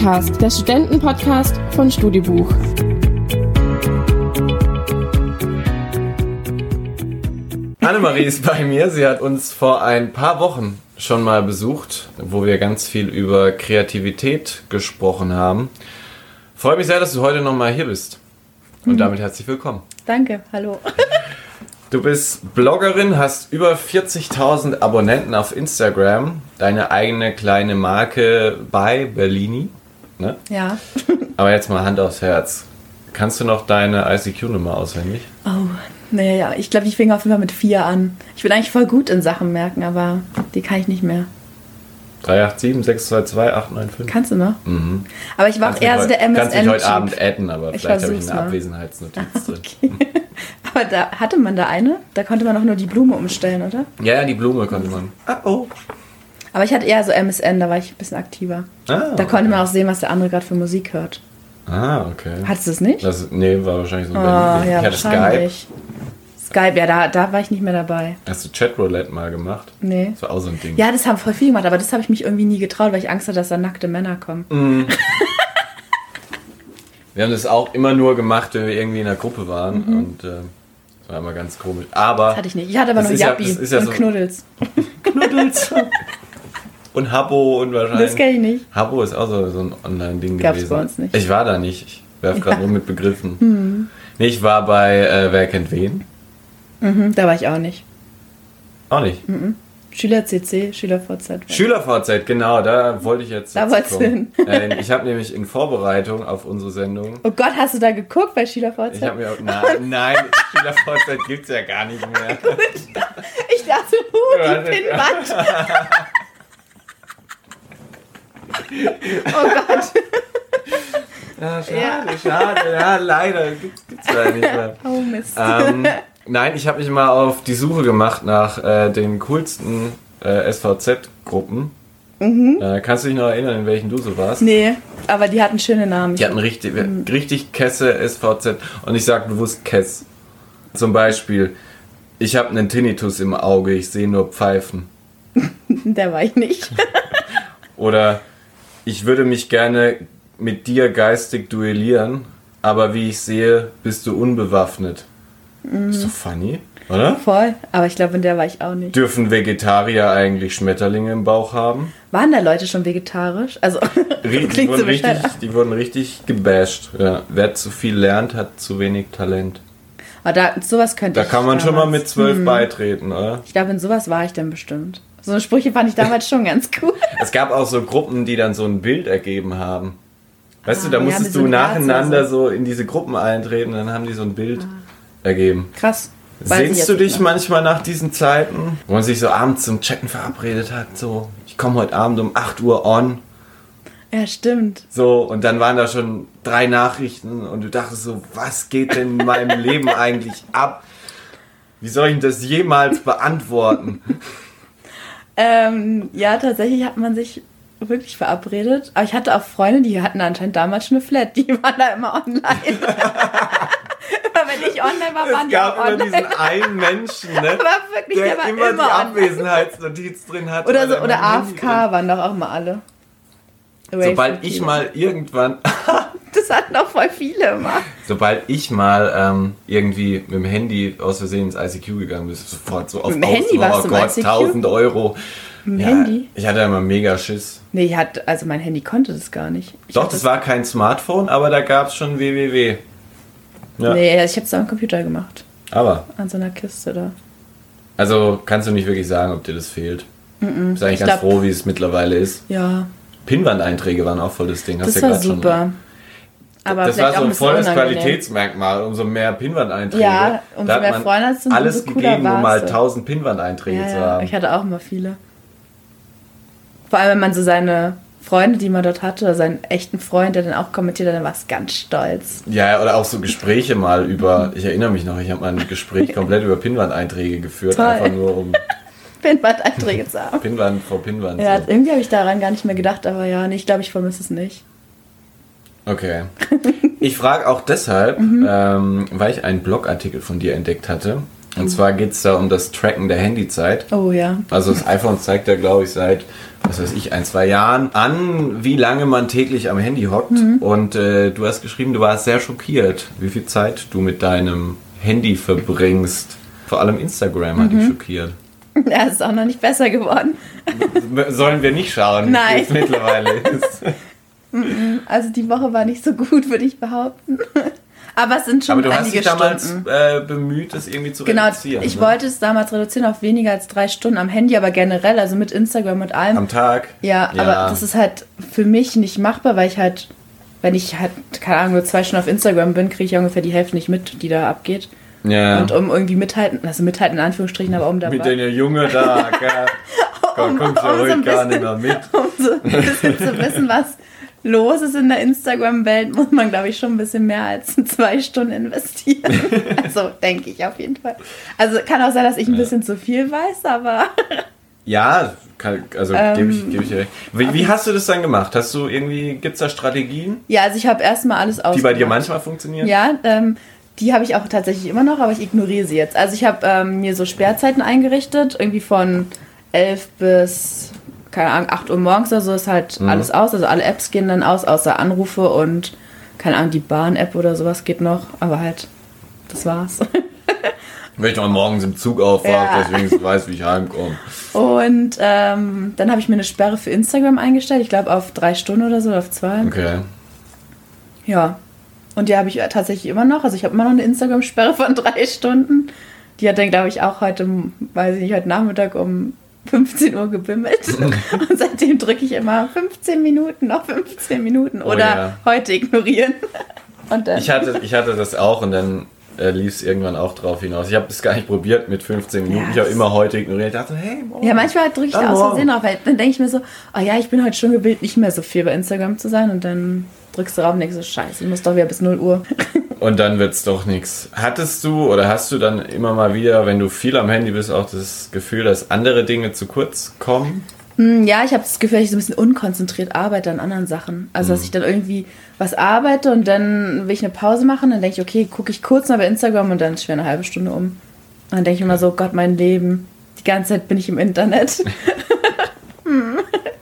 Podcast, der Studentenpodcast von Studibuch. Annemarie ist bei mir. Sie hat uns vor ein paar Wochen schon mal besucht, wo wir ganz viel über Kreativität gesprochen haben. Freue mich sehr, dass du heute nochmal hier bist. Und damit herzlich willkommen. Danke, hallo. Du bist Bloggerin, hast über 40.000 Abonnenten auf Instagram, deine eigene kleine Marke bei Berlini. Ne? Ja. Aber jetzt mal Hand aufs Herz. Kannst du noch deine ICQ-Nummer auswendig? Oh, naja, ja. Ich glaube, ich fing auf jeden Fall mit vier an. Ich bin eigentlich voll gut in Sachen merken, aber die kann ich nicht mehr. 387 622 895. Kannst du noch? Mhm. Aber ich war auch eher so der heute- Kannst mich heute. Abend adden, aber Ich vielleicht habe ich eine mal. Abwesenheitsnotiz drin. Okay. Aber da hatte man da eine? Da konnte man auch nur die Blume umstellen, oder? Ja, ja, die Blume konnte man. Ah, oh. Aber ich hatte eher so MSN, da war ich ein bisschen aktiver. Ah, Da konnte man auch sehen, was der andere gerade für Musik hört. ah okay. Hattest du es nicht? Das, nee, war wahrscheinlich so Oh, ja, Ich hatte Skype. Skype, ja, da, da war ich nicht mehr dabei. Hast du Chatroulette mal gemacht? Nee. Das war auch so ein Ding. Ja, das haben voll viele gemacht, aber das habe ich mich irgendwie nie getraut, weil ich Angst hatte, dass da nackte Männer kommen. Wir haben das auch immer nur gemacht, wenn wir irgendwie in einer Gruppe waren. Und äh, das war immer ganz komisch. Aber. Mhm. Das hatte ich nicht. Ich hatte aber nur ist ja- ja und so- Knuddels. Knuddels. und Habbo und wahrscheinlich. Das kenne ich nicht. Habbo ist auch so, so ein Online-Ding Gab's gewesen. bei uns nicht. Ich war da nicht. Ich werfe gerade Ja. nur mit Begriffen. Nee, ich war bei äh, Wer kennt wen? Mhm, da war ich auch nicht. Auch nicht. Schüler CC, Schüler VZ. SchülerVZ, genau, da wollte ich jetzt. Da wolltest du. Äh, ich habe nämlich in Vorbereitung auf unsere Sendung. Oh Gott, hast du da geguckt bei Schüler VZ? Ich habe mir auch, na, nein, SchülerVZ gibt es ja gar nicht mehr. Ich dachte, uh, Ja, die Pinnwand. oh Gott. Ja, schade, schade, ja, leider gibt es leider nicht mehr. Oh Mist. Ähm, nein, ich habe mich mal auf die Suche gemacht nach äh, den coolsten äh, SVZ-Gruppen. Äh, kannst du dich noch erinnern, in welchen du so warst? nee, aber die hatten schöne Namen. Die hatten richtig, richtig Kesse SVZ und ich sage bewusst Kess. Zum Beispiel, ich habe einen Tinnitus im Auge, ich sehe nur Pfeifen. Der war ich nicht. Oder ich würde mich gerne mit dir geistig duellieren, aber wie ich sehe, bist du unbewaffnet. Ist doch funny, oder? Voll. Aber ich glaube, in der war ich auch nicht. Dürfen Vegetarier eigentlich Schmetterlinge im Bauch haben? Waren da Leute schon vegetarisch? Also, Die, klingt so wurden richtig, bescheuert. die wurden richtig gebasht. Ja. Wer zu viel lernt, hat zu wenig Talent. Aber da, sowas könnte Da kann man schon mal damals. mit zwölf beitreten, oder? Ich glaube, in sowas war ich dann bestimmt. So Sprüche fand ich damals schon ganz cool. Es gab auch so Gruppen, die dann so ein Bild ergeben haben. Weißt Ah, du, da ja, musstest mit so du nacheinander oder so in diese Gruppen eintreten, dann haben die so ein Bild ergeben. Krass. Sehnst du dich manchmal nach diesen Zeiten, wo man sich so abends zum Chatten verabredet hat, so, ich komme heute Abend um 8 Uhr on, Ja, stimmt. so, und dann waren da schon drei Nachrichten und du dachtest so, was geht denn in meinem Leben eigentlich ab? Wie soll ich denn das jemals beantworten? Ähm, ja, tatsächlich hat man sich wirklich verabredet. Aber ich hatte auch Freunde, die hatten anscheinend damals schon eine Flat. Die waren da immer online. immer wenn ich online war, waren Es die gab immer online. diesen einen Menschen, ne? Wirklich, der, der war immer, immer, die. Abwesenheitsnotiz drin hat. Oder, so, er oder immer AFK waren doch auch mal alle. Away Sobald ich mal irgendwann, Das hatten auch voll viele immer. sobald ich mal ähm, irgendwie mit dem Handy aus Versehen ins ICQ gegangen bin, sofort so auf Mit dem Handy oh warst du im Gott, ICQ? 1000 Euro. Mit dem Ja, Handy? Ich hatte immer mega Schiss. Nee, ich hatte, also mein Handy konnte das gar nicht. Ich Doch, das war kein Smartphone, aber da gab es schon www. Ja, Nee, ich habe es am Computer gemacht. aber, An so einer Kiste da. also kannst du nicht wirklich sagen, ob dir das fehlt. Bist eigentlich Ich ganz glaub- froh, wie es mittlerweile ist. Ja, Pinwand-Einträge waren auch voll das Ding. Hast das du ja war grad schon- super. Aber das war so ein volles unangenehm. Qualitätsmerkmal. Umso mehr Pinwand-Einträge. Ja, umso mehr Freunde hast du, alles cooler gegeben, um mal so. 1000 Pinwand-Einträge Ja, zu ja, haben. ich hatte auch immer viele. Vor allem, wenn man so seine Freunde, die man dort hatte, oder seinen echten Freund, der dann auch kommentiert hat, dann war es ganz stolz. Ja, oder auch so Gespräche mal über, ich erinnere mich noch, ich habe mal ein Gespräch komplett über Pinwand-Einträge geführt, Toll. einfach nur um Pinwand-Einträge zu haben. Pinwand vor Pinwand. Ja, so. irgendwie habe ich daran gar nicht mehr gedacht, aber ja, nee, ich glaube, ich vermisse es nicht. Okay. Ich frage auch deshalb, Mhm. ähm, weil ich einen Blogartikel von dir entdeckt hatte, Und zwar geht es da um das Tracken der Handyzeit. Oh ja. Also das iPhone zeigt ja, glaube ich, seit, was weiß ich, ein, zwei Jahren an, wie lange man täglich am Handy hockt. Und äh, du hast geschrieben, du warst sehr schockiert, wie viel Zeit du mit deinem Handy verbringst. Vor allem Instagram hat dich schockiert. Er ist auch noch nicht besser geworden. Sollen wir nicht schauen, Nein. wie es mittlerweile ist. Also die Woche war nicht so gut, würde ich behaupten. Aber es sind schon Aber du hast dich damals Stunden. äh, bemüht, das irgendwie zu Genau, reduzieren. ich ne? wollte es damals reduzieren auf weniger als drei Stunden am Handy, aber generell, also mit Instagram und allem. Am Tag. ja, Ja. aber das ist halt für mich nicht machbar, weil ich halt, wenn ich halt, keine Ahnung, nur zwei Stunden auf Instagram bin, kriege ich ja ungefähr die Hälfte nicht mit, die da abgeht. Ja. Und um irgendwie mithalten, also mithalten in Anführungsstrichen, aber um dabei. mit deiner Junge da, gell? Um- kommst du um so ruhig ein gar nicht bisschen- mehr mit. um so ein bisschen zu wissen, was los ist in der Instagram-Welt, muss man, glaube ich, schon ein bisschen mehr als zwei Stunden investieren. also denke ich auf jeden Fall. Also kann auch sein, dass ich ein bisschen zu viel weiß, aber Ja, kann, also Ähm, gebe ich, geb ich dir recht. Wie, wie hast du das dann gemacht? Hast du irgendwie, gibt es da Strategien, ja, also ich habe erstmal alles die ausgemacht. bei dir manchmal funktionieren? Ja, ähm, die habe ich auch tatsächlich immer noch, aber ich ignoriere sie jetzt. Also ich habe ähm, mir so Sperrzeiten eingerichtet, irgendwie von 11 bis, keine Ahnung, 8 Uhr morgens oder so ist halt Mhm. alles aus. Also alle Apps gehen dann aus, außer Anrufe und, keine Ahnung, die Bahn-App oder sowas geht noch, aber halt, das war's. Wenn ich noch morgens im Zug aufwache, Ja. deswegen ich weiß, wie ich heimkomme. Und ähm, dann habe ich mir eine Sperre für Instagram eingestellt, ich glaube auf drei Stunden oder so, oder auf zwei. Okay. Ja. Und die habe ich tatsächlich immer noch. Also ich habe immer noch eine Instagram-Sperre von drei Stunden. Die hat dann, glaube ich, auch heute, weiß ich nicht, heute Nachmittag um 15 Uhr gebimmelt. Und seitdem drücke ich immer 15 Minuten, noch 15 Minuten. Oh Oder ja. heute ignorieren. Und dann, Ich hatte, ich hatte das auch und dann äh, lief es irgendwann auch drauf hinaus. Ich habe das gar nicht probiert mit 15 Minuten. Ja, ich habe immer heute ignoriert. Ich dachte, hey, morgen. ja, manchmal drücke ich da aus. Versehen drauf. Weil dann denke ich mir so, oh ja, ich bin heute schon gebildet, nicht mehr so viel bei Instagram zu sein. Und dann drückst du drauf und denkst so, scheiße, ich muss doch wieder bis 0 Uhr. Und dann wird's doch nichts. Hattest du oder hast du dann immer mal wieder, wenn du viel am Handy bist, auch das Gefühl, dass andere Dinge zu kurz kommen? Hm, Ja, ich habe das Gefühl, dass ich so ein bisschen unkonzentriert arbeite an anderen Sachen. Also, dass ich dann irgendwie was arbeite und dann will ich eine Pause machen, dann denke ich, okay, gucke ich kurz mal bei Instagram und dann ist schon eine halbe Stunde um. Und dann denke ich immer so, Gott, mein Leben. Die ganze Zeit bin ich im Internet.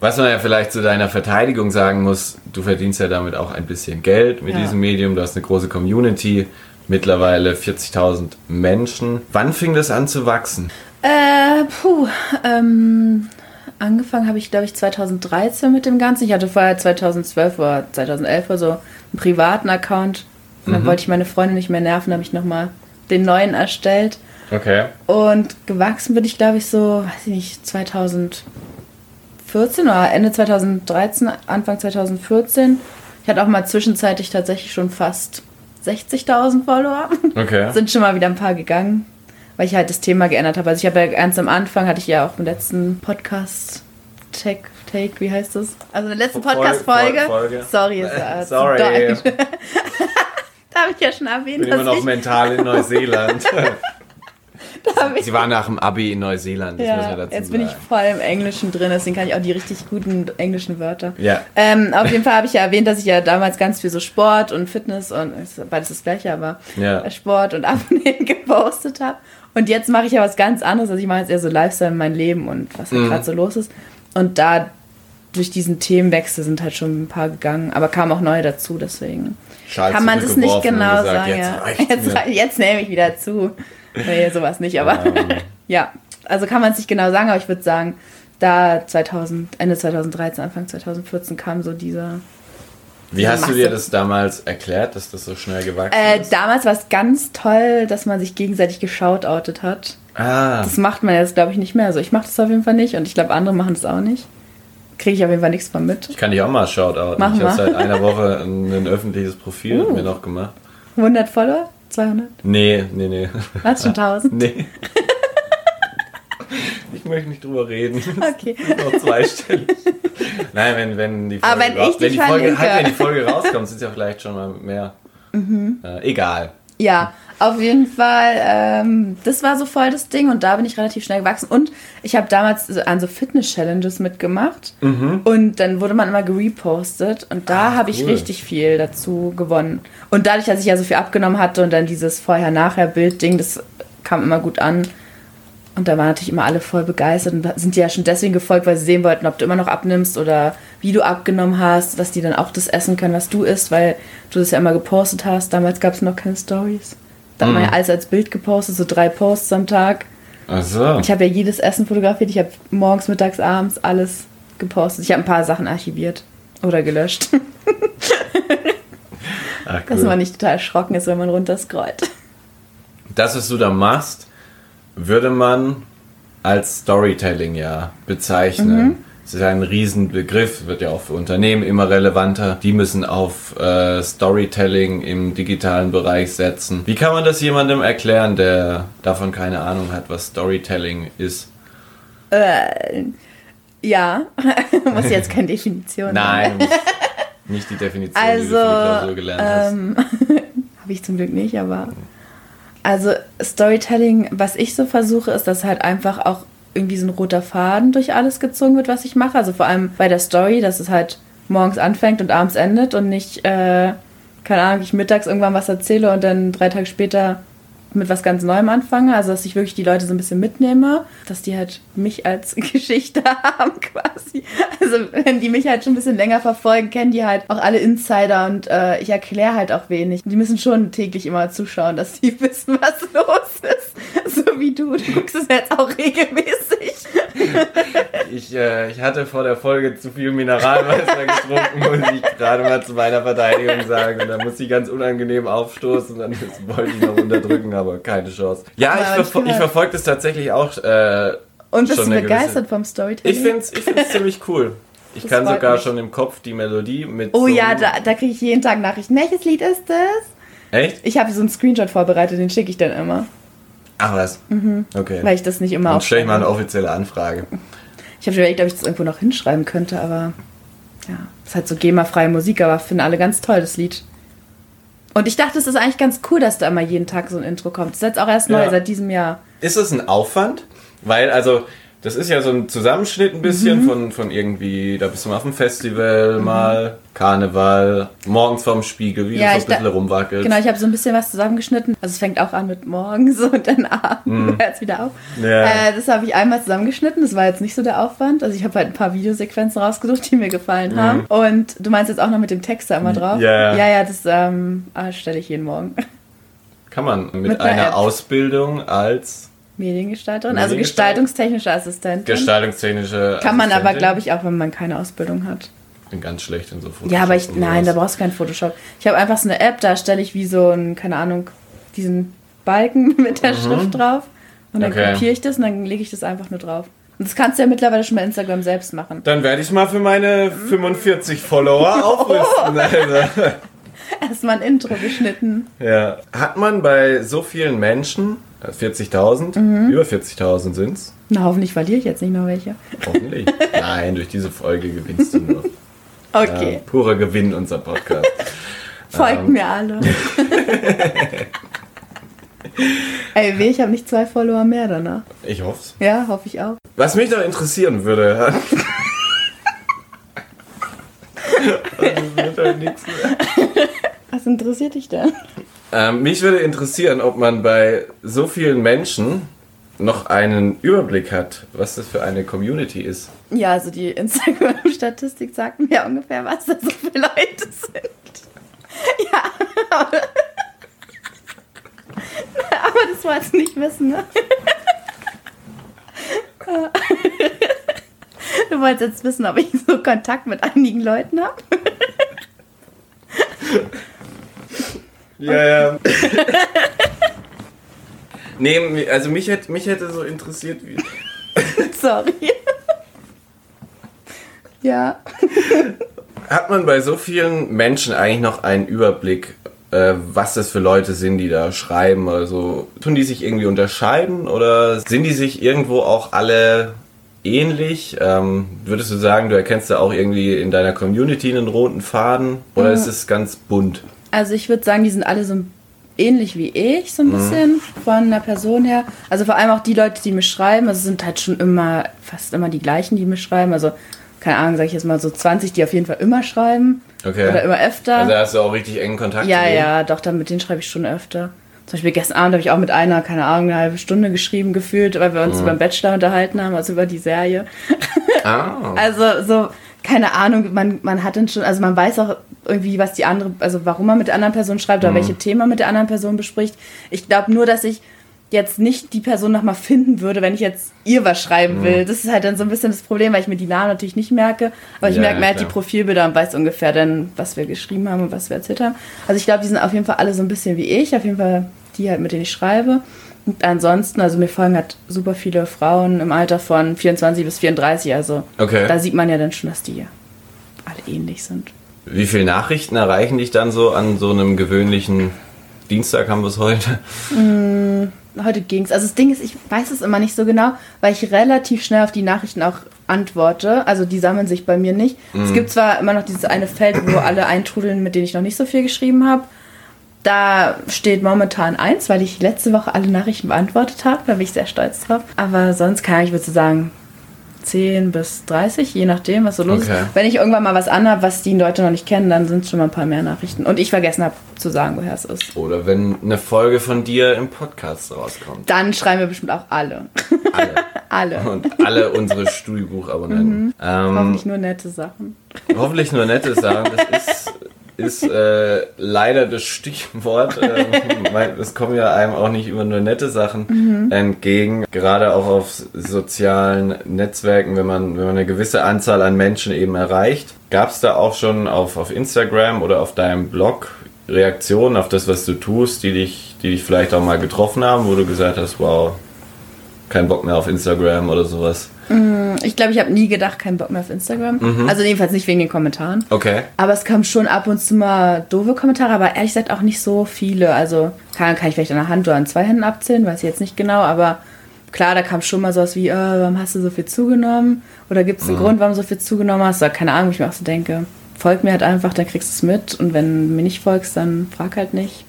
Was man ja vielleicht zu deiner Verteidigung sagen muss, du verdienst ja damit auch ein bisschen Geld mit Ja. diesem Medium. Du hast eine große Community, mittlerweile 40.000 Menschen. Wann fing das an zu wachsen? Äh, puh, ähm, angefangen habe ich, glaube ich, 2013 mit dem Ganzen. Ich hatte vorher 2012 oder 2011 oder so einen privaten Account. Und dann wollte ich meine Freunde nicht mehr nerven, habe ich nochmal den neuen erstellt. Okay. Und gewachsen bin ich, glaube ich, so, weiß ich nicht, 2014 oder Ende 2013, Anfang 2014. Ich hatte auch mal zwischenzeitlich tatsächlich schon fast 60.000 Follower. Okay. Sind schon mal wieder ein paar gegangen, weil ich halt das Thema geändert habe. Also ich habe ja ganz am Anfang, hatte ich ja auch im letzten Podcast Take, Take, wie heißt das? Also in der letzten Fol- Podcast-Folge. Fol- Folge. Sorry, ist äh, Sorry. Da habe ich ja schon erwähnt, bin immer noch ich, mental in Neuseeland. ich Sie war nach dem Abi in Neuseeland, das müssen wir Ja, dazu jetzt bin ich sagen. voll im Englischen drin, deswegen kann ich auch die richtig guten englischen Wörter. Ja. Ähm, auf jeden Fall habe ich ja erwähnt, dass ich ja damals ganz viel so Sport und Fitness und beides das gleiche, aber Ja. Sport und Abnehmen gepostet habe. Und jetzt mache ich ja was ganz anderes. Also ich mache jetzt eher so Lifestyle in mein Leben und was halt Mhm. gerade so los ist. Und da durch diesen Themenwechsel sind halt schon ein paar gegangen, aber kamen auch neue dazu, deswegen Schal kann man das nicht genau sagen. Jetzt, ja. jetzt, jetzt nehme ich wieder zu. Nee, sowas nicht, aber ja, also kann man es nicht genau sagen, aber ich würde sagen, da 2000, Ende 2013, Anfang 2014 kam so dieser. Wie hast du Masse. dir das damals erklärt, dass das so schnell gewachsen Äh, ist? damals war es ganz toll, dass man sich gegenseitig geschautoutet hat. Ah, Das macht man jetzt, glaube ich, nicht mehr. Also ich mache das auf jeden Fall nicht und ich glaube, andere machen das auch nicht. Kriege ich auf jeden Fall nichts von mit. ich kann dich auch mal shoutouten. Mach ich habe seit einer Woche ein, ein öffentliches Profil Uh. mir noch gemacht. 100 Follower? 200? Nee, nee, nee. Hast schon 1000? Nee. Ich möchte nicht drüber reden. Okay. Noch zweistellig. Nein, wenn, wenn die Folge, Aber wenn raus- wenn die Folge, halt, wenn die Folge rauskommt, sind es ja vielleicht schon mal mehr. Mhm. Äh, egal. Ja, auf jeden Fall. Ähm, das war so voll das Ding und da bin ich relativ schnell gewachsen. Und ich habe damals an so Fitness-Challenges mitgemacht und dann wurde man immer gerepostet und da Ah, habe ich cool. richtig viel dazu gewonnen. Und dadurch, dass ich ja so viel abgenommen hatte und dann dieses Vorher-Nachher-Bild-Ding, das kam immer gut an. Und da waren natürlich immer alle voll begeistert und sind dir ja schon deswegen gefolgt, weil sie sehen wollten, ob du immer noch abnimmst oder wie du abgenommen hast, dass die dann auch das essen können, was du isst, weil du das ja immer gepostet hast. Damals gab es noch keine Stories. Da hat man ja alles als Bild gepostet, so drei Posts am Tag. Ach so. Ich habe ja jedes Essen fotografiert. Ich habe morgens, mittags, abends alles gepostet. Ich habe ein paar Sachen archiviert oder gelöscht, Ach, dass cool. man nicht total erschrocken ist, wenn man runterscrollt. Das, was du da machst, würde man als Storytelling ja bezeichnen. Es ist ja ein Riesenbegriff, wird ja auch für Unternehmen immer relevanter. Die müssen auf äh, Storytelling im digitalen Bereich setzen. Wie kann man das jemandem erklären, der davon keine Ahnung hat, was Storytelling ist? Äh, ja, muss jetzt keine Definition Nein, nicht die Definition, die du Also, für die Klausur gelernt hast. ähm, habe ich zum Glück nicht, aber also Storytelling, was ich so versuche, ist, dass halt einfach auch irgendwie so ein roter Faden durch alles gezogen wird, was ich mache. Also vor allem bei der Story, dass es halt morgens anfängt und abends endet und nicht, äh, keine Ahnung, ich mittags irgendwann was erzähle und dann drei Tage später mit was ganz Neuem anfange. Also dass ich wirklich die Leute so ein bisschen mitnehme, dass die halt mich als Geschichte haben quasi. Also wenn die mich halt schon ein bisschen länger verfolgen, kennen die halt auch alle Insider und äh, ich erkläre halt auch wenig. Die müssen schon täglich immer zuschauen, dass sie wissen, was los ist. So wie du. Du guckst es jetzt auch regelmäßig. Ich, äh, ich hatte vor der Folge zu viel Mineralwasser getrunken, muss ich gerade mal zu meiner Verteidigung sagen. Und da muss ich ganz unangenehm aufstoßen und dann wollte ich noch unterdrücken, aber keine Chance. Ja, Aber ich, ich verfo bin ich verfolge das tatsächlich auch. Äh, Und bist du begeistert gewisse- vom Storytelling? Ich finde es ich find's ziemlich cool. Ich Das kann sogar mich. schon im Kopf die Melodie mit. Oh so ja, da, da kriege ich jeden Tag Nachrichten. Welches Lied ist das? Echt? Ich habe so einen Screenshot vorbereitet, den schicke ich dann immer. Ach was. Okay. Mhm. Weil ich das nicht immer Dann stelle ich mal eine offizielle Anfrage. Ich habe überlegt, ob ich das irgendwo noch hinschreiben könnte, aber ja, ist halt so GEMA-freie Musik, aber finden alle ganz toll, das Lied. Und ich dachte, es ist eigentlich ganz cool, dass da immer jeden Tag so ein Intro kommt. Das ist jetzt auch erst neu, Ja. seit diesem Jahr. Ist es ein Aufwand? Weil, also, das ist ja so ein Zusammenschnitt ein bisschen Mhm. von, von irgendwie, da bist du mal auf dem Festival, mal Karneval, morgens vorm Spiegel, wie Ja, du so ein bisschen da- rumwackelst. Genau, ich habe so ein bisschen was zusammengeschnitten. Also es fängt auch an mit morgens und dann abends hört es wieder auf. Mhm. Ja. Äh, das habe ich einmal zusammengeschnitten. Das war jetzt nicht so der Aufwand. Also ich habe halt ein paar Videosequenzen rausgesucht, die mir gefallen haben. Und du meinst jetzt auch noch mit dem Text da immer drauf? Mhm. Ja, ja. Ja, das ähm, ah, stelle ich jeden Morgen. Kann man mit, Mit einer einer. Ausbildung als Mediengestalterin, also Mediengestaltung? gestaltungstechnische Assistentin. gestaltungstechnische Kann man aber, Assistentin? glaube ich, auch, wenn man keine Ausbildung hat. bin ganz schlecht in so Fotos. Ja, aber ich, nein, da brauchst du keinen Photoshop. Ich habe einfach so eine App, da stelle ich wie so ein, keine Ahnung, diesen Balken mit der Schrift drauf. Und dann Mhm. Okay. kopiere ich das und dann lege ich das einfach nur drauf. Und das kannst du ja mittlerweile schon bei Instagram selbst machen. Dann werde ich mal für meine Mhm. 45 Follower aufrüsten. Also. Erstmal ein Intro geschnitten. Ja. Hat man bei so vielen Menschen, 40.000, Mhm. über 40.000 sind's, Na, hoffentlich verliere ich jetzt nicht noch welche. hoffentlich. Nein, durch diese Folge gewinnst du nur. Okay, Ja, purer Gewinn, unser Podcast. folgt ähm. mir alle. Ey, weh, ich habe nicht zwei Follower mehr danach. Ich hoff's. Ja, hoffe ich auch. Was mich noch interessieren würde. Das wird halt nichts mehr. Was interessiert dich denn? Ähm, mich würde interessieren, ob man bei so vielen Menschen noch einen Überblick hat, was das für eine Community ist. Ja, also die Instagram-Statistik sagt mir ungefähr, was da so viele Leute sind. Ja, aber, das wolltest du nicht wissen, ne? Du wolltest jetzt wissen, ob ich so Kontakt mit einigen Leuten habe? Ja, ja. nee, also mich hätte, mich hätte so interessiert, wie. Sorry. Ja. Hat man bei so vielen Menschen eigentlich noch einen Überblick, äh, was das für Leute sind, die da schreiben? Also tun die sich irgendwie unterscheiden oder sind die sich irgendwo auch alle ähnlich? Ähm, würdest du sagen, du erkennst da auch irgendwie in deiner Community einen roten Faden oder ist es ganz bunt? Also ich würde sagen, die sind alle so ähnlich wie ich, so ein bisschen von der Person her. Also vor allem auch die Leute, die mir schreiben, also es sind halt schon immer, fast immer die gleichen, die mir schreiben. Also, keine Ahnung, sage ich jetzt mal so 20, die auf jeden Fall immer schreiben. Okay. Oder immer öfter. Also hast du auch richtig engen Kontakt ja, ja, doch, dann mit denen schreibe ich schon öfter. Zum Beispiel gestern Abend habe ich auch mit einer, keine Ahnung, eine halbe Stunde geschrieben gefühlt, weil wir uns über den Bachelor unterhalten haben, also über die Serie. Ah. Also so, keine Ahnung, man, man hat dann schon, also man weiß auch irgendwie, was die andere, also warum man mit der anderen Person schreibt oder welche Themen man mit der anderen Person bespricht. Ich glaube nur, dass ich jetzt nicht die Person nochmal finden würde, wenn ich jetzt ihr was schreiben will. Das ist halt dann so ein bisschen das Problem, weil ich mir die Namen natürlich nicht merke, aber ich Ja, merke ja, mir halt die. Profilbilder und weiß ungefähr dann, was wir geschrieben haben und was wir erzählt haben. Also ich glaube, die sind auf jeden Fall alle so ein bisschen wie ich, auf jeden Fall die halt, mit denen ich schreibe. Und ansonsten, also mir folgen halt super viele Frauen im Alter von 24 bis 34, also Okay. da sieht man ja dann schon, dass die alle ähnlich sind. Wie viele Nachrichten erreichen dich dann so an so einem gewöhnlichen Dienstag haben wir es heute? Heute ging's. Also das Ding ist, ich weiß es immer nicht so genau, weil ich relativ schnell auf die Nachrichten auch antworte. Also die sammeln sich bei mir nicht. Es gibt zwar immer noch dieses eine Feld, wo alle eintrudeln, mit denen ich noch nicht so viel geschrieben habe. Da steht momentan eins, weil ich letzte Woche alle Nachrichten beantwortet habe. Da bin ich sehr stolz drauf. Aber sonst kann ich, würde sagen, 10 bis 30, je nachdem, was so los Okay. ist. Wenn ich irgendwann mal was anhab, was die Leute noch nicht kennen, dann sind es schon mal ein paar mehr Nachrichten. Und ich vergessen habe zu sagen, woher es ist. Oder wenn eine Folge von dir im Podcast rauskommt. Dann schreiben wir bestimmt auch alle. Alle. alle. Und alle unsere Studiobuchabonnenten. Ähm, Hoffentlich nur nette Sachen. Hoffentlich nur nette Sachen. Das ist, ist äh, leider das Stichwort. Weil es kommen ja einem auch nicht immer nur nette Sachen entgegen. Gerade auch auf sozialen Netzwerken, wenn man, wenn man eine gewisse Anzahl an Menschen eben erreicht. Gab es da auch schon auf, auf Instagram oder auf deinem Blog Reaktionen auf das, was du tust, die dich, die dich vielleicht auch mal getroffen haben, wo du gesagt hast, wow, kein Bock mehr auf Instagram oder sowas? Ich glaube, ich habe nie gedacht, keinen Bock mehr auf Instagram. Mhm. Also jedenfalls nicht wegen den Kommentaren. Okay. Aber es kam schon ab und zu mal doofe Kommentare, aber ehrlich gesagt auch nicht so viele. Also kann, kann ich vielleicht an der Hand oder an zwei Händen abzählen, weiß ich jetzt nicht genau, aber klar, da kam schon mal sowas wie, äh, warum hast du so viel zugenommen? Oder gibt es einen Grund, warum du so viel zugenommen hast? Oder keine Ahnung, wo ich mir auch so denke, folg mir halt einfach, dann kriegst du es mit und wenn du mir nicht folgst, dann frag halt nicht.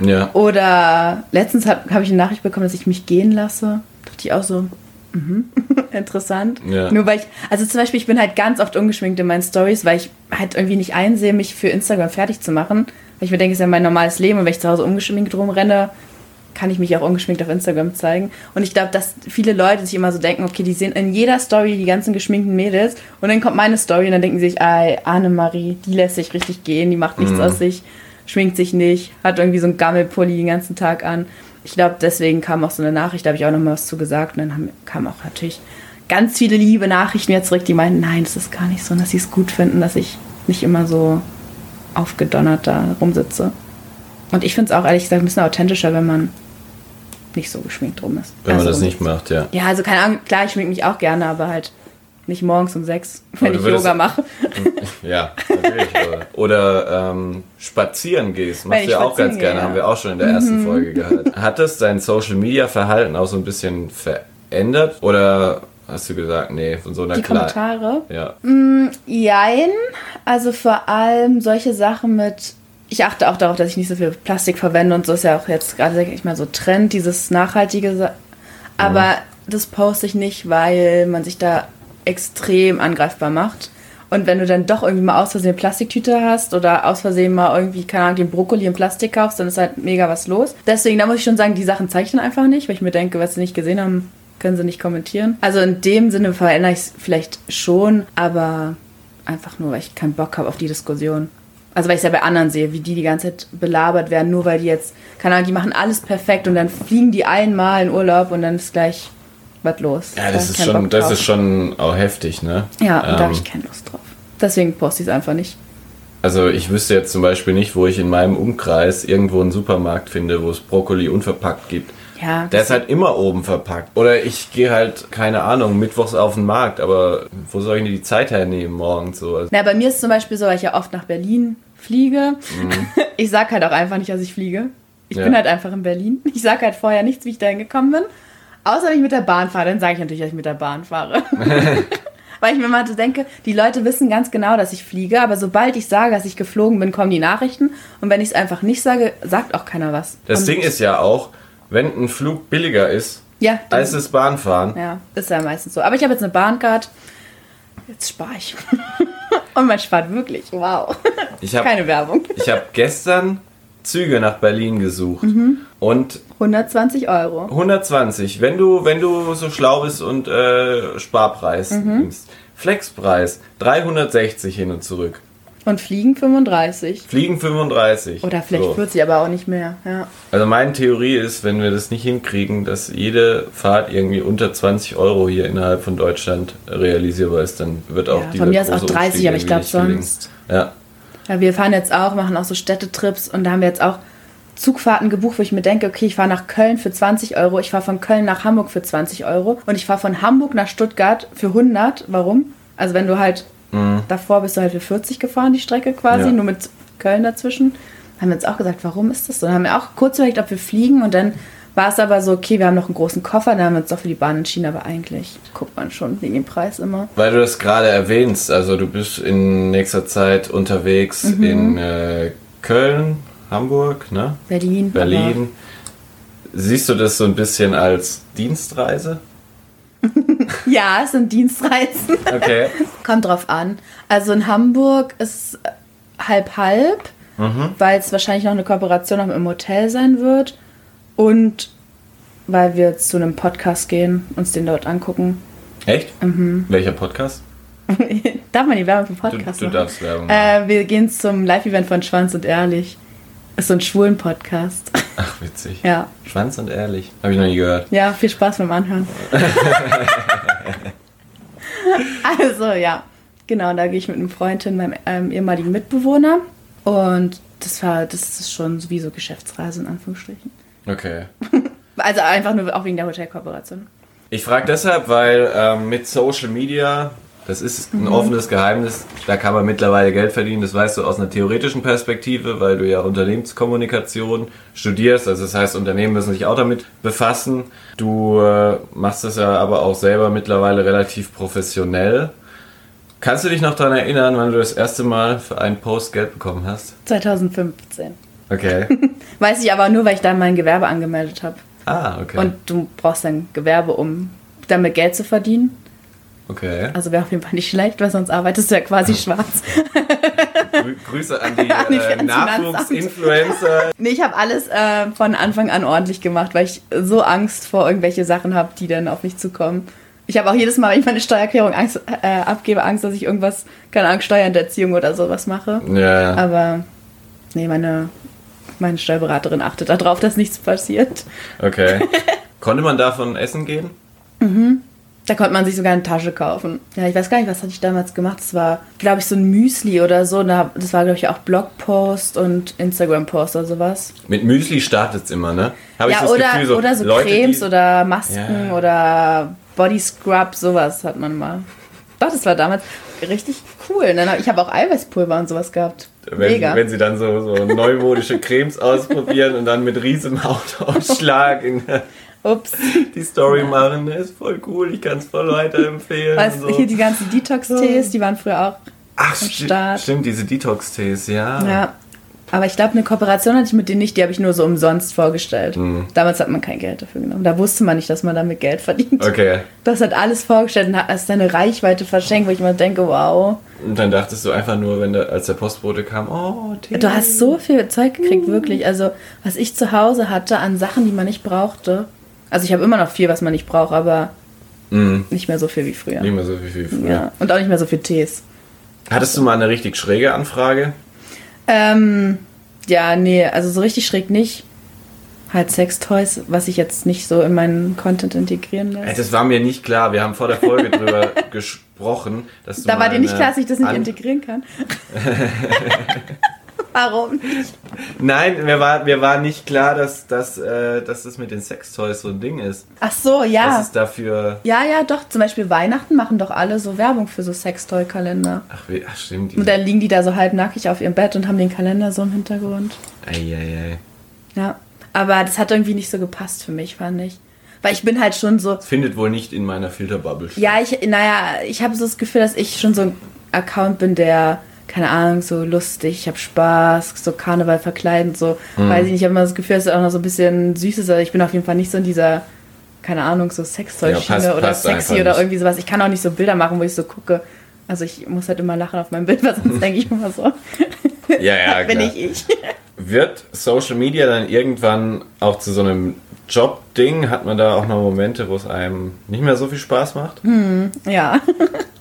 Ja. Oder letztens habe hab ich eine Nachricht bekommen, dass ich mich gehen lasse. Dachte ich auch so, mhm, interessant. Ja. Nur weil ich, also zum Beispiel, ich bin halt ganz oft ungeschminkt in meinen Stories, weil ich halt irgendwie nicht einsehe, mich für Instagram fertig zu machen. Weil ich mir denke, es ist ja mein normales Leben und wenn ich zu Hause ungeschminkt rumrenne, kann ich mich auch ungeschminkt auf Instagram zeigen. Und ich glaube, dass viele Leute sich immer so denken, okay, die sehen in jeder Story die ganzen geschminkten Mädels und dann kommt meine Story und dann denken sie sich, ey, Annemarie, die lässt sich richtig gehen, die macht nichts aus sich, schminkt sich nicht, hat irgendwie so einen Gammelpulli den ganzen Tag an. Ich glaube, deswegen kam auch so eine Nachricht, da habe ich auch noch mal was zu gesagt und dann haben, kamen auch natürlich ganz viele liebe Nachrichten jetzt zurück, die meinten, nein, das ist gar nicht so, und dass sie es gut finden, dass ich nicht immer so aufgedonnert da rumsitze. Und ich finde es auch ehrlich gesagt ein bisschen authentischer, wenn man nicht so geschminkt rum ist. Wenn man Also das um- nicht macht, ja. Ja, also keine Ahnung, klar, ich schmink mich auch gerne, aber halt nicht morgens um sechs, wenn ich Yoga mache. Ja, natürlich. oder ähm, spazieren gehst, machst du ja auch ganz gerne, gehe, haben ja. wir auch schon in der ersten Folge gehört. Hat das dein Social Media Verhalten auch so ein bisschen verändert? Oder hast du gesagt, nee, von so einer Die Klar- Kommentare. Ja. Jein. Also vor allem solche Sachen mit. Ich achte auch darauf, dass ich nicht so viel Plastik verwende und so ist ja auch jetzt gerade, sag ich mal, so Trend, dieses nachhaltige. Sa- Aber das poste ich nicht, weil man sich da extrem angreifbar macht. Und wenn du dann doch irgendwie mal aus Versehen eine Plastiktüte hast oder aus Versehen mal irgendwie, keine Ahnung, den Brokkoli in Plastik kaufst, dann ist halt mega was los. Deswegen, da muss ich schon sagen, die Sachen zeige ich dann einfach nicht, weil ich mir denke, was sie nicht gesehen haben, können sie nicht kommentieren. Also in dem Sinne verändere ich es vielleicht schon, aber einfach nur, weil ich keinen Bock habe auf die Diskussion. Also weil ich es ja bei anderen sehe, wie die die ganze Zeit belabert werden, nur weil die jetzt, keine Ahnung, die machen alles perfekt und dann fliegen die einmal in Urlaub und dann ist gleich was los. Ja, Da das ist schon, das ist schon auch heftig, ne? Ja, und da Ähm, habe ich keine Lust drauf. Deswegen poste ich es einfach nicht. Also ich wüsste jetzt zum Beispiel nicht, wo ich in meinem Umkreis irgendwo einen Supermarkt finde, wo es Brokkoli unverpackt gibt. Ja, Der ist halt immer oben verpackt. Oder ich gehe halt, keine Ahnung, mittwochs auf den Markt, aber wo soll ich denn die Zeit hernehmen morgens so? Also, Na, bei mir ist zum Beispiel so, weil ich ja oft nach Berlin fliege. Ich sag halt auch einfach nicht, dass ich fliege. Ich Mhm. Ja. bin halt einfach in Berlin. Ich sag halt vorher nichts, wie ich dahin gekommen bin. Außer wenn ich mit der Bahn fahre, dann sage ich natürlich, dass ich mit der Bahn fahre. Weil ich mir mal so denke, die Leute wissen ganz genau, dass ich fliege, aber sobald ich sage, dass ich geflogen bin, kommen die Nachrichten. Und wenn ich es einfach nicht sage, sagt auch keiner was. das Und- Ding ist ja auch, wenn ein Flug billiger ist ja, als das Bahnfahren, Ja, ist ja meistens so. Aber ich habe jetzt eine Bahncard. Jetzt spare ich. Und man spart wirklich. Wow. ich habe Keine Werbung. ich hab gestern Züge nach Berlin gesucht Und 120 Euro. 120, wenn du, wenn du so schlau bist und äh, Sparpreis Mhm. nimmst. Flexpreis 360 hin und zurück. Und Fliegen 35. Fliegen 35. Oder vielleicht So. 40, aber auch nicht mehr. Ja. Also meine Theorie ist, wenn wir das nicht hinkriegen, dass jede Fahrt irgendwie unter 20 Euro hier innerhalb von Deutschland realisierbar ist, dann wird auch Ja, dieser von mir aus auch große 30, Umstieg aber ich glaube gelingen. sonst. Ja. Ja, wir fahren jetzt auch, machen auch so Städtetrips und da haben wir jetzt auch Zugfahrten gebucht, wo ich mir denke, okay, ich fahre nach Köln für 20 Euro, ich fahre von Köln nach Hamburg für 20 Euro und ich fahre von Hamburg nach Stuttgart für 100. Warum? Also wenn du halt davor bist du halt für 40 gefahren, die Strecke quasi, Ja. nur mit Köln dazwischen. Haben wir jetzt auch gesagt, warum ist das so? Dann haben wir auch kurz überlegt, ob wir fliegen und dann war es aber so, okay, wir haben noch einen großen Koffer, dann haben wir uns doch für die Bahn entschieden, aber eigentlich guckt man schon wegen dem Preis immer. Weil du das gerade erwähnst, also du bist in nächster Zeit unterwegs Mhm. in äh, Köln, Hamburg, ne? Berlin. Berlin. Siehst du das so ein bisschen als Dienstreise? Ja, es sind Dienstreisen. Okay. Kommt drauf an. Also in Hamburg ist halb halb, weil es wahrscheinlich noch eine Kooperation auch dem Hotel sein wird und weil wir zu einem Podcast gehen, uns den dort angucken. Echt? Mhm. Welcher Podcast? Darf man die Werbung für Du, Podcast du machen? darfst Werbung machen. Äh, wir gehen zum Live-Event von Schwanz und Ehrlich. Ist so ein schwulen Podcast. Ach, witzig. ja. Schwanz und ehrlich. Habe ich noch nie gehört. Ja, viel Spaß beim Anhören. also, ja. Genau, da gehe ich mit einem Freund hin, meinem ähm, ehemaligen Mitbewohner. Und das war, das ist schon wie so Geschäftsreise in Anführungsstrichen. Okay. Also einfach nur auch wegen der Hotelkooperation. Ich frage deshalb, weil ähm, mit Social Media, das ist ein offenes Geheimnis, da kann man mittlerweile Geld verdienen, das weißt du aus einer theoretischen Perspektive, weil du ja Unternehmenskommunikation studierst, also das heißt, Unternehmen müssen sich auch damit befassen. Du äh, machst das ja aber auch selber mittlerweile relativ professionell. Kannst du dich noch daran erinnern, wann du das erste Mal für einen Post Geld bekommen hast? 2015. Okay. Weiß ich aber nur, weil ich da mein Gewerbe angemeldet habe. Ah, okay. Und du brauchst ein Gewerbe, um damit Geld zu verdienen. Okay. Also wäre auf jeden Fall nicht schlecht, weil sonst arbeitest du ja quasi schwarz. Grü Grüße an die äh. Nachwuchsinfluencer. Nee, ich habe alles äh, von Anfang an ordentlich gemacht, weil ich so Angst vor irgendwelche Sachen habe, die dann auf mich zukommen. Ich habe auch jedes Mal, wenn ich meine Steuererklärung Angst, äh, abgebe, Angst, dass ich irgendwas, keine Ahnung, Steuerhinterziehung oder sowas mache. Ja. Aber nee, meine, meine Steuerberaterin achtet darauf, dass nichts passiert. Okay. Konnte man davon essen gehen? Da konnte man sich sogar eine Tasche kaufen. Ja, ich weiß gar nicht, was hatte ich damals gemacht. Das war, glaube ich, so ein Müsli oder so. Da- Das war, glaube ich, auch Blogpost und Instagram-Post oder sowas. Mit Müsli startet es immer, ne? Hab ja, das oder, Gefühl, oder so Leute, Cremes oder Masken Ja. oder Body Scrub, sowas hat man mal. Doch, das war damals richtig cool. Hab, ich habe auch Eiweißpulver und sowas gehabt. wenn, Mega. wenn sie dann so, so neumodische Cremes ausprobieren und dann mit riesem Hautausschlag in Ups. die Story machen, ist voll cool, ich kann es voll weiterempfehlen. Weißt du, so. hier die ganzen Detox-Tees, die waren früher auch. Ach, am Start. stimmt, diese Detox-Tees, ja. Ja. Aber ich glaube, eine Kooperation hatte ich mit denen nicht, die habe ich nur so umsonst vorgestellt. Mhm. Damals hat man kein Geld dafür genommen. Da wusste man nicht, dass man damit Geld verdient. Okay. Das hat alles vorgestellt und hat erst eine Reichweite verschenkt, wo ich mir denke, wow. Und dann dachtest du einfach nur, wenn der, als der Postbote kam, oh, Tee. Du hast so viel Zeug gekriegt, wirklich. Also, was ich zu Hause hatte an Sachen, die man nicht brauchte. Also, ich habe immer noch viel, was man nicht braucht, aber Mhm. nicht mehr so viel wie früher. Nicht mehr so viel, viel früher. Ja. Und auch nicht mehr so viel Tees. Hattest du mal eine richtig schräge Anfrage? Ähm, ja, nee, also so richtig schräg nicht. Halt Sextoys, was ich jetzt nicht so in meinen Content integrieren Ey, lässt. Das war mir nicht klar. Wir haben vor der Folge drüber gesprochen, dass du Da war dir nicht klar, dass ich das nicht An- integrieren kann. Warum nicht? Nein, mir war, mir war nicht klar, dass, dass, äh, dass das mit den Sextoys so ein Ding ist. Ach so, ja. ist dafür. Ja, ja, doch. Zum Beispiel Weihnachten machen doch alle so Werbung für so Sextoy-Kalender. Ach, wie, ach stimmt. Und dann liegen die da so halbnackig auf ihrem Bett und haben den Kalender so im Hintergrund. Eieiei. Ja. Aber das hat irgendwie nicht so gepasst für mich, fand ich. Weil ich bin halt schon so. Das findet wohl nicht in meiner Filterbubble statt. Ja, ich, naja, ich habe so das Gefühl, dass ich schon so ein Account bin, der, keine Ahnung, so lustig, ich habe Spaß, so Karneval verkleiden, so, weiß ich nicht, ich habe immer das Gefühl, dass es auch noch so ein bisschen süß ist, aber ich bin auf jeden Fall nicht so in dieser, keine Ahnung, so Ja, Sextoy-Schiene passt- oder sexy oder irgendwie sowas. Ich kann auch nicht so Bilder machen, wo ich so gucke. Also ich muss halt immer lachen auf meinem Bild, weil sonst denke ich immer so, ja, ja bin ich ich. Wird Social Media dann irgendwann auch zu so einem Job-Ding? Hat man da auch noch Momente, wo es einem nicht mehr so viel Spaß macht? Ja.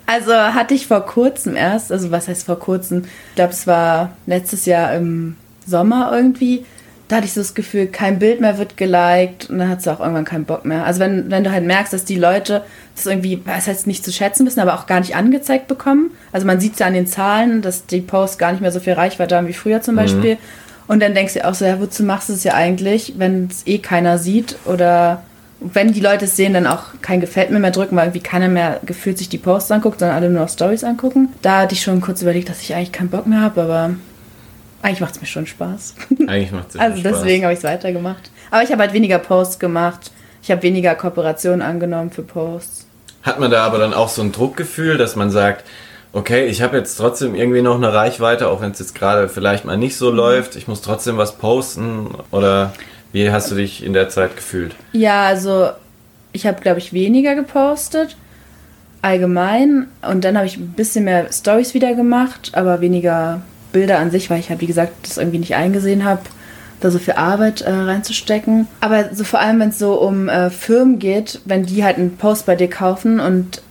Also hatte ich vor kurzem erst, also was heißt vor kurzem? Ich glaube, es war letztes Jahr im Sommer irgendwie. Da hatte ich so das Gefühl, kein Bild mehr wird geliked und dann hat du auch irgendwann keinen Bock mehr. Also wenn, wenn du halt merkst, dass die Leute das irgendwie, was heißt nicht zu schätzen wissen, aber auch gar nicht angezeigt bekommen. Also man sieht es ja an den Zahlen, dass die Posts gar nicht mehr so viel Reichweite haben wie früher zum Beispiel. Und dann denkst du auch so, ja, wozu machst du es ja eigentlich, wenn es eh keiner sieht oder wenn die Leute es sehen, dann auch kein Gefällt mir mehr drücken, weil irgendwie keiner mehr gefühlt sich die Posts anguckt, sondern alle nur noch Stories angucken. Da hatte ich schon kurz überlegt, dass ich eigentlich keinen Bock mehr habe, aber eigentlich macht es mir schon Spaß. Eigentlich macht es Also deswegen habe ich es weitergemacht. Aber ich habe halt weniger Posts gemacht. Ich habe weniger Kooperationen angenommen für Posts. Hat man da aber dann auch so ein Druckgefühl, dass man sagt, okay, ich habe jetzt trotzdem irgendwie noch eine Reichweite, auch wenn es jetzt gerade vielleicht mal nicht so läuft, ich muss trotzdem was posten oder wie hast du dich in der Zeit gefühlt? Ja, also ich habe, glaube ich, weniger gepostet. Allgemein. Und dann habe ich ein bisschen mehr Stories wieder gemacht, aber weniger Bilder an sich, weil ich halt, wie gesagt, das irgendwie nicht eingesehen habe, da so viel Arbeit äh, reinzustecken. Aber so vor allem, wenn es so um äh, Firmen geht, wenn die halt einen Post bei dir kaufen und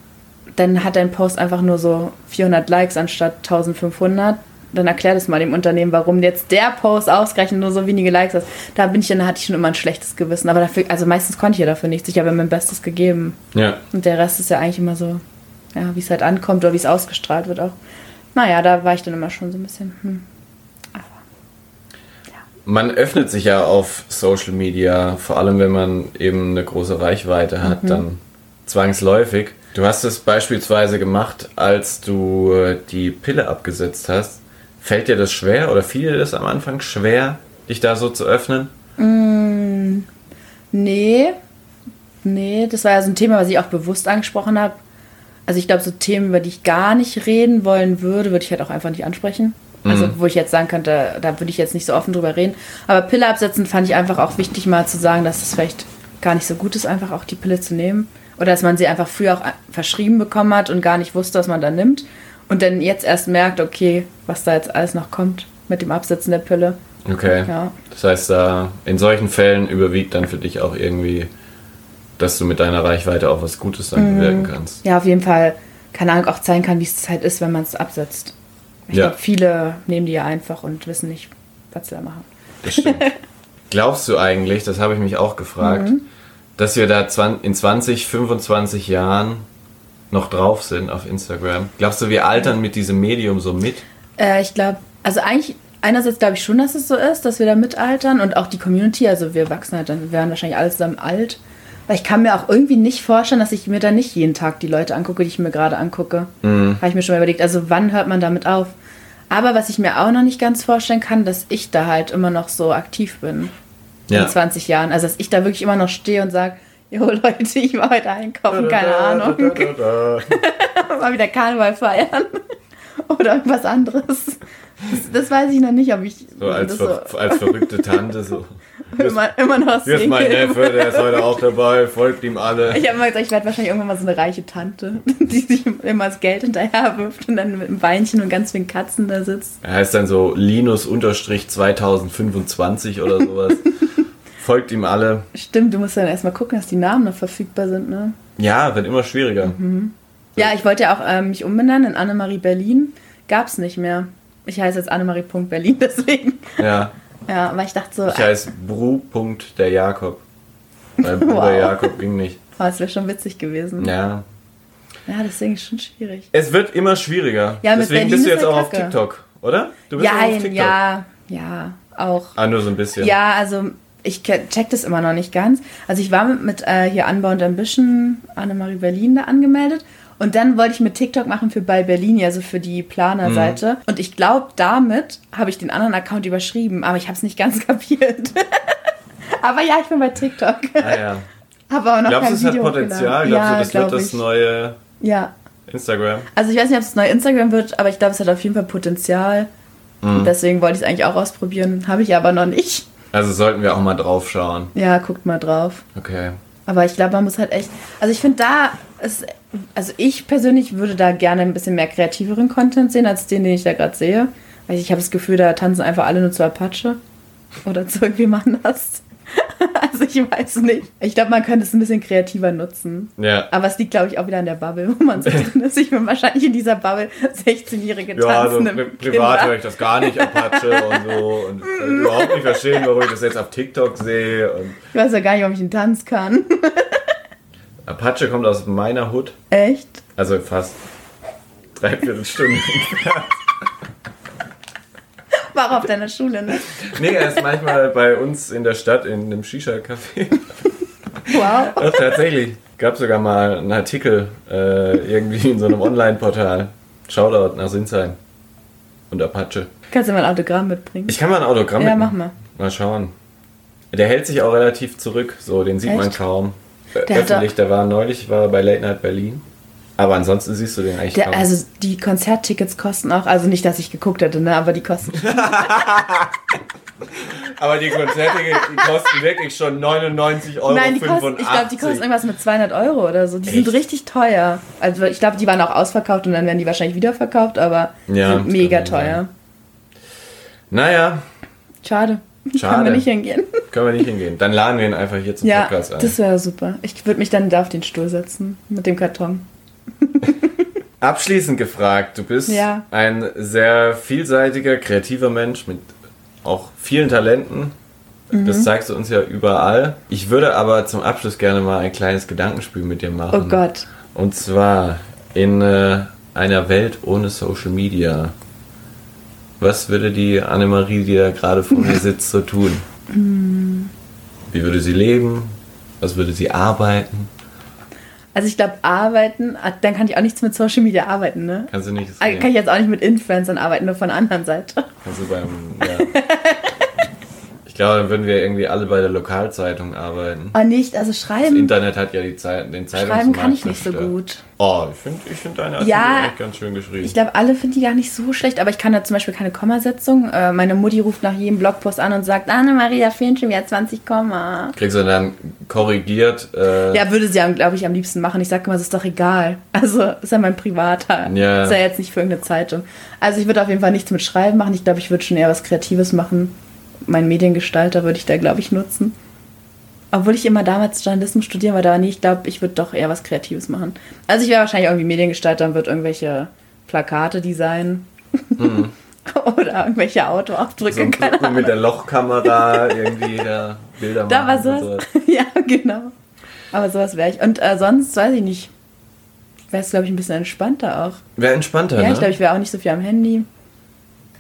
dann hat dein Post einfach nur so 400 Likes anstatt 1500, dann erklär das mal dem Unternehmen, warum jetzt der Post ausgerechnet nur so wenige Likes hat. Da bin ich dann, hatte ich schon immer ein schlechtes Gewissen. Aber dafür, also meistens konnte ich ja dafür nichts. Ich habe ja mein Bestes gegeben. Ja. Und der Rest ist ja eigentlich immer so, ja, wie es halt ankommt oder wie es ausgestrahlt wird auch. Naja, da war ich dann immer schon so ein bisschen, hm. Man öffnet sich ja auf Social Media, vor allem wenn man eben eine große Reichweite hat, dann zwangsläufig. Du hast es beispielsweise gemacht, als du äh, die Pille abgesetzt hast. Fällt dir das schwer oder fiel dir das am Anfang schwer, dich da so zu öffnen? Nee, nee, das war ja so ein Thema, was ich auch bewusst angesprochen habe. Also ich glaube, so Themen, über die ich gar nicht reden wollen würde, würde ich halt auch einfach nicht ansprechen. Also wo ich jetzt sagen könnte, da würde ich jetzt nicht so offen drüber reden. Aber Pille absetzen fand ich einfach auch wichtig mal zu sagen, dass es vielleicht gar nicht so gut ist, einfach auch die Pille zu nehmen. Oder dass man sie einfach früher auch verschrieben bekommen hat und gar nicht wusste, was man da nimmt. Und dann jetzt erst merkt, okay, was da jetzt alles noch kommt mit dem Absetzen der Pille. Okay. Ja. Das heißt, da in solchen Fällen überwiegt dann für dich auch irgendwie, dass du mit deiner Reichweite auch was Gutes dann bewirken kannst. Ja, auf jeden Fall, keine Ahnung, auch zeigen kann, wie es halt ist, wenn man es absetzt. Ich Ja. glaube, viele nehmen die ja einfach und wissen nicht, was sie da machen. Das stimmt. Glaubst du eigentlich, das habe ich mich auch gefragt, Mhm. dass wir da in 20, 25 Jahren noch drauf sind auf Instagram? Glaubst du, wir altern mit diesem Medium so mit? Äh, ich glaube, also eigentlich, einerseits glaube ich schon, dass es so ist, dass wir da mitaltern und auch die Community, also wir wachsen halt dann, wir werden wahrscheinlich alle zusammen alt. Weil ich kann mir auch irgendwie nicht vorstellen, dass ich mir da nicht jeden Tag die Leute angucke, die ich mir gerade angucke. Mhm. Habe ich mir schon mal überlegt, also wann hört man damit auf? Aber was ich mir auch noch nicht ganz vorstellen kann, dass ich da halt immer noch so aktiv bin in 20 Jahren. Also dass ich da wirklich immer noch stehe und sage, jo Leute, ich war heute einkaufen, keine Ahnung. mal wieder Karneval feiern. Oder irgendwas anderes. Das, das weiß ich noch nicht, ob ich So als, ver so als verrückte Tante so. Immer, immer noch hier ist mein. Neffe, der ist heute auch dabei, folgt ihm alle. Ich habe immer gesagt, ich werde wahrscheinlich irgendwann mal so eine reiche Tante, die sich immer das Geld hinterher wirft und dann mit einem Weinchen und ganz vielen Katzen da sitzt. Er heißt dann so Linus-2025 oder sowas. Folgt ihm alle. Stimmt, du musst dann erstmal gucken, dass die Namen noch verfügbar sind, ne? Ja, wird immer schwieriger. Ja, ich wollte ja auch ähm, mich umbenennen in Annemarie Berlin. Gab's nicht mehr. Ich heiße jetzt Annemarie.berlin, deswegen. Ja. Ja, aber ich dachte so, Ich heiße Bru. der Jakob. Weil Bruder Wow. Jakob ging nicht. oh, das wäre schon witzig gewesen. Ja. Ja, deswegen ist schon schwierig. Es wird immer schwieriger. Ja, mit Deswegen Berlin bist du jetzt auch auf kacke. TikTok, oder? Du bist Ja, auch auf TikTok. ja, ja, auch. Ah, nur so ein bisschen. Ja, also ich check das immer noch nicht ganz. Also ich war mit, mit äh, hier Unbound Ambition, Annemarie Berlin da angemeldet. Und dann wollte ich mit TikTok machen für bei Berlin, also für die Planer-Seite. Und ich glaube, damit habe ich den anderen Account überschrieben, aber ich habe es nicht ganz kapiert. aber ja, ich bin bei TikTok. Ah, ja. Habe aber noch Glaubst du, kein es hat Video Potenzial? Glaubst ja, du, das glaub wird das ich. neue Ja, Instagram? also ich weiß nicht, ob es das neue Instagram wird, aber ich glaube, es hat auf jeden Fall Potenzial. Mhm. Und deswegen wollte ich es eigentlich auch ausprobieren. Habe ich aber noch nicht. Also sollten wir auch mal drauf schauen. Ja, guckt mal drauf. Okay. Aber ich glaube, man muss halt echt. Also ich finde da ist. Also ich persönlich würde da gerne ein bisschen mehr kreativeren Content sehen, als den, den ich da gerade sehe. Weil ich habe das Gefühl, da tanzen einfach alle nur zu Apache. Oder zu irgendwem anders. Also ich weiß nicht. Ich glaube, man könnte es ein bisschen kreativer nutzen. Ja. Aber es liegt, glaube ich, auch wieder an der Bubble, wo man so drin ist. Ich bin wahrscheinlich in dieser Bubble 16-jährige Ja, so tanzende pri privat höre ich das gar nicht, Apache und so. Und ich kann überhaupt nicht verstehen, warum ich das jetzt auf TikTok sehe. Ich weiß ja gar nicht, ob ich einen Tanz kann. Apache kommt aus meiner Hut, Echt? also fast dreiviertel Stunde. War auch auf deiner Schule, ne? nee, er ist manchmal bei uns in der Stadt in einem Shisha-Café. Wow. Doch, tatsächlich. Gab sogar mal einen Artikel äh, irgendwie in so einem Online-Portal. Shoutout nach Sinsheim. Und Apache. Kannst du mal ein Autogramm mitbringen? Ich kann mal ein Autogramm ja, mitmachen. mach mal. Mal schauen. Der hält sich auch relativ zurück, so den sieht man Echt? kaum. Äh, Der Öffentlich, der war neulich war bei Late Night Berlin. Aber ansonsten siehst du den eigentlich Der, kaum. also die Konzerttickets kosten auch, also nicht, dass ich geguckt hätte, ne, aber die kosten. Aber die Konzerte, die kosten wirklich schon 99 Euro. Nein, die kosten, ich glaube, die kosten irgendwas mit 200 Euro oder so. Die sind Echt? richtig teuer. Also ich glaube, die waren auch ausverkauft und dann werden die wahrscheinlich wiederverkauft, aber Ja, sind mega sein. teuer. Naja, Schade. Schade. Können wir nicht hingehen. können wir nicht hingehen. Dann laden wir ihn einfach hier zum Ja, Podcast ein. das wäre super. Ich würde mich dann da auf den Stuhl setzen mit dem Karton. Abschließend gefragt, du bist Ja. ein sehr vielseitiger, kreativer Mensch mit auch vielen Talenten. Mhm. Das zeigst du uns ja überall. Ich würde aber zum Abschluss gerne mal ein kleines Gedankenspiel mit dir machen. Oh Gott. Und zwar in äh, einer Welt ohne Social Media. Was würde die Annemarie, die da gerade vor mir sitzt, so tun? Wie würde sie leben? Was würde sie arbeiten? Also ich glaube, arbeiten, ah, dann kann ich auch nichts mit Social Media arbeiten, ne? Kannst du nicht Ah, sehen. Kann ich jetzt auch nicht mit Influencern arbeiten, nur von der anderen Seite. Kannst du beim, ja. Ich glaube, dann würden wir irgendwie alle bei der Lokalzeitung arbeiten. Aber nicht, also Das schreiben, Internet hat ja die Zeit, den Zeitungsmarkt schreiben kann ich nicht so gut. Oh, ich finde ich find deine Artikel Ja, echt ganz schön geschrieben. Ich glaube, alle finden die gar nicht so schlecht, aber ich kann da zum Beispiel keine Kommasetzung. Äh, meine Mutti ruft nach jedem Blogpost an und sagt, Anne-Maria, fehlen schon wieder 20 Komma. Kriegst du dann korrigiert. Äh, Ja, würde sie, glaube ich, am liebsten machen. Ich sage immer, es ist doch egal. Also, ist ja mein privater. Ja. Ist ja jetzt nicht für irgendeine Zeitung. Also, ich würde auf jeden Fall nichts mit Schreiben machen. Ich glaube, ich würde schon eher was Kreatives machen. Mein Mediengestalter würde ich da, glaube ich, nutzen. Obwohl ich immer damals Journalismus studieren war, da nee, ich glaube, ich würde doch eher was Kreatives machen. Also, ich wäre wahrscheinlich irgendwie Mediengestalter und würde irgendwelche Plakate designen. Oder irgendwelche Autoaufdrücke. so mit der Lochkamera irgendwie da Bilder Da war machen. und sowas. ja, genau. Aber sowas wäre ich. Und äh, sonst weiß ich nicht. Wäre es, glaube ich, ein bisschen entspannter auch. Wäre entspannter, Ja, ne? ich glaube, ich wäre auch nicht so viel am Handy.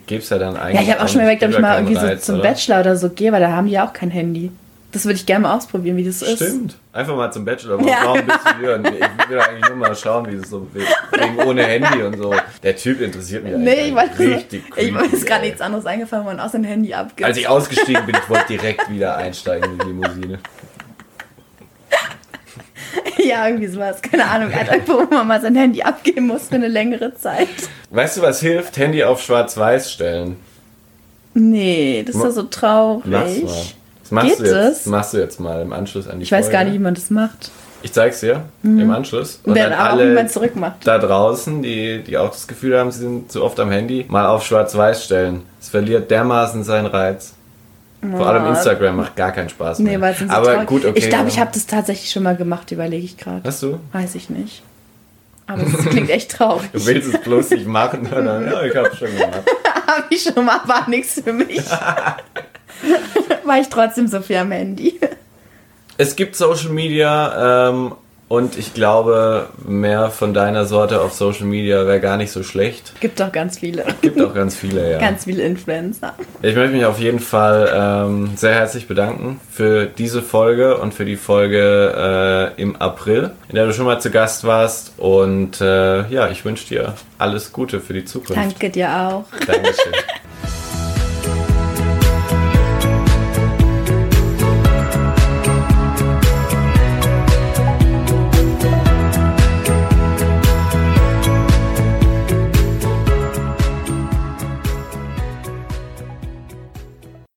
Gibt's ja dann eigentlich. Ja, ich habe auch schon mal überlegt, ob ich mal irgendwie so Reiz, zum oder? Bachelor oder so gehe, weil da haben die ja auch kein Handy. Das würde ich gerne mal ausprobieren, wie das ist. Stimmt. Einfach mal zum Bachelor. Mal Ja. schauen, bis zu hören. Ich will eigentlich nur mal schauen, wie es so we- wegen ohne Handy und so. Der Typ interessiert mich Nee, ich eigentlich wollte richtig Ich mir creepy, ist gerade ey. nichts anderes eingefallen, wo man aus dem Handy abgibt. Als ich ausgestiegen bin, ich wollte direkt wieder einsteigen in die Limousine. Ja, irgendwie sowas. Keine Ahnung. Alter, wo man mal sein Handy abgeben muss für eine längere Zeit. Weißt du, was hilft? Handy auf schwarz-weiß stellen. Nee, das ist ja so traurig. Mach's mal. Das machst Geht du jetzt, das? machst du jetzt mal im Anschluss an die Ich weiß Folge. gar nicht, wie man das macht. Ich zeig's dir im Anschluss. Und Dann dann aber auch, wie man alle es zurückmacht. da draußen, die, die auch das Gefühl haben, sie sind zu oft am Handy, mal auf schwarz-weiß stellen. Es verliert dermaßen seinen Reiz. Vor allem. Instagram macht gar keinen Spaß mehr. Nee, weil es sind so Aber traurig. gut, okay. Ich glaube, ich habe das tatsächlich schon mal gemacht, überlege ich gerade. Hast du? Weiß ich nicht. Aber es klingt echt traurig. Du willst es bloß nicht machen, oder? Ja, ich hab's schon gemacht. Habe ich schon mal, war nichts für mich. war ich trotzdem so viel am Handy. Es gibt Social Media ähm, und ich glaube, mehr von deiner Sorte auf Social Media wäre gar nicht so schlecht. Gibt doch ganz viele. Gibt auch ganz viele, ja. Ganz viele Influencer. Ich möchte mich auf jeden Fall ähm, sehr herzlich bedanken für diese Folge und für die Folge äh, im April, in der du schon mal zu Gast warst. Und äh, ja, ich wünsche dir alles Gute für die Zukunft. Danke dir auch. Dankeschön.